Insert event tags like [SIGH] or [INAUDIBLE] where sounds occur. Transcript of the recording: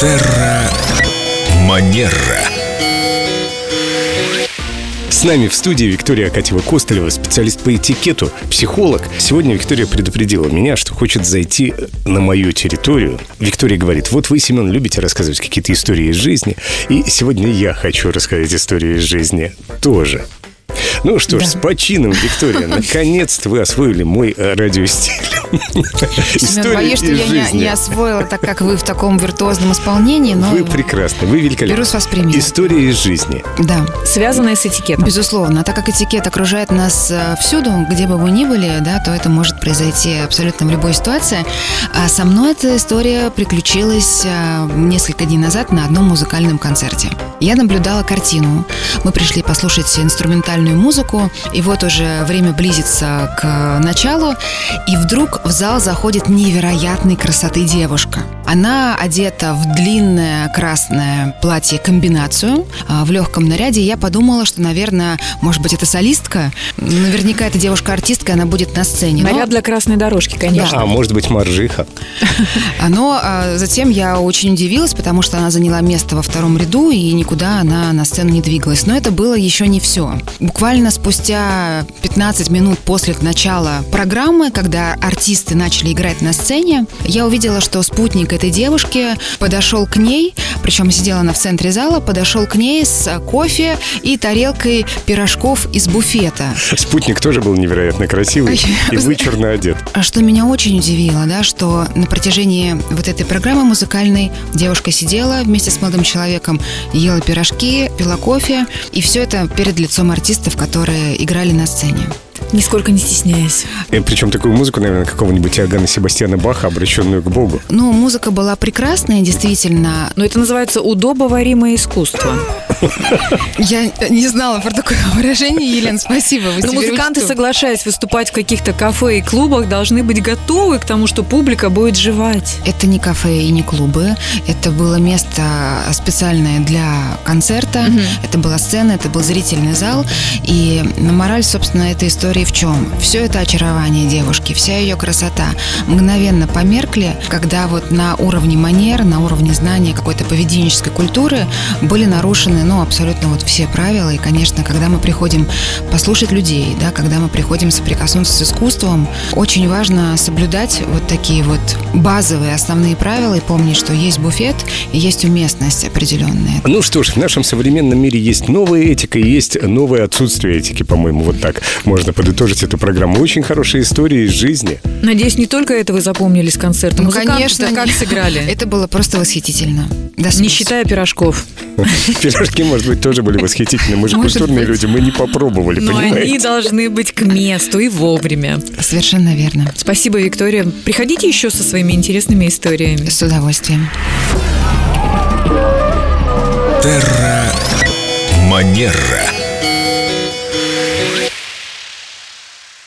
Терра Манера. С нами в студии Виктория Акатьева-Костылева, специалист по этикету, психолог. Сегодня Виктория предупредила меня, что хочет зайти на мою территорию. Виктория говорит, вот вы, Семен, любите рассказывать какие-то истории из жизни, и сегодня я хочу рассказать истории из жизни тоже. Ну что ж, с почином, Виктория, [LAUGHS] наконец-то вы освоили мой э, радиостиль. Семен, боюсь, что я не, жизни. не освоила, так как вы в таком виртуозном исполнении, но Вы прекрасны, вы великолепны. беру с вас пример. История из жизни. Да, связанное с этикетом. безусловно. А так как этикет окружает нас э, всюду, где бы мы ни были, да, то это может произойти абсолютно в любой ситуации. А со мной эта история приключилась э, несколько дней назад на одном музыкальном концерте. Я наблюдала картину. Мы пришли послушать инструментальную музыку, и вот уже время близится к началу, и вдруг в зал заходит невероятной красоты девушка. Она одета в длинное красное платье-комбинацию а, в легком наряде. Я подумала, что, наверное, может быть, это солистка. Наверняка это девушка-артистка, она будет на сцене. Но- Наряд для красной дорожки, конечно. А может быть, Маржиха? а, Но а, затем я очень удивилась, потому что она заняла место во втором ряду, и никуда она на сцену не двигалась. Но это было еще не все. Буквально спустя 15 минут после начала программы, когда артисты начали играть на сцене, я увидела, что спутник этой девушки подошел к ней, причем сидела она в центре зала, подошел к ней с кофе и тарелкой пирожков из буфета. Спутник тоже был невероятно красивый и вычурно одет. А Что меня очень удивило, да, что на протяжении вот этой программы музыкальной девушка сидела вместе с молодым человеком, ела пирожки, пила кофе, и все это перед лицом артистов, которые играли на сцене. Нисколько не стесняясь. И причем такую музыку, наверное, какого-нибудь Иоганна Себастьяна Баха, обращенную к Богу. Ну, музыка была прекрасная, действительно. Но это называется удобоваримое искусство. Я не знала про такое выражение, Елена, спасибо. Но теперь музыканты, соглашаясь выступать в каких-то кафе и клубах, должны быть готовы к тому, что публика будет жевать. Это не кафе и не клубы. Это было место специальное для концерта. Это была сцена, это был зрительный зал. И мораль, собственно, этой истории в чем? Все это очарование девушки, вся ее красота мгновенно померкли, когда вот на уровне манер, на уровне знания какой-то поведенческой культуры были нарушены, ну, абсолютно вот все правила. И, конечно, когда мы приходим послушать людей, да, когда мы приходим соприкоснуться с искусством, очень важно соблюдать вот такие вот базовые основные правила и помнить, что есть буфет и есть уместность определенная. Ну что ж, в нашем современном мире есть новая этика и есть новое отсутствие этики, по-моему, вот так можно подытожить эту программу. Очень хорошие истории из жизни. Надеюсь, не только это вы запомнили с концерта. Ну, конечно, как не- сыграли? [LAUGHS] Это было просто восхитительно. До Не считая пирожков. [LAUGHS] Пирожки, может быть, тоже были восхитительны. Мы же Может культурные быть. люди, мы не попробовали, Но они понимаете? должны быть к месту и вовремя. Совершенно верно. Спасибо, Виктория. Приходите еще со своими интересными историями. С удовольствием. Терра Манера.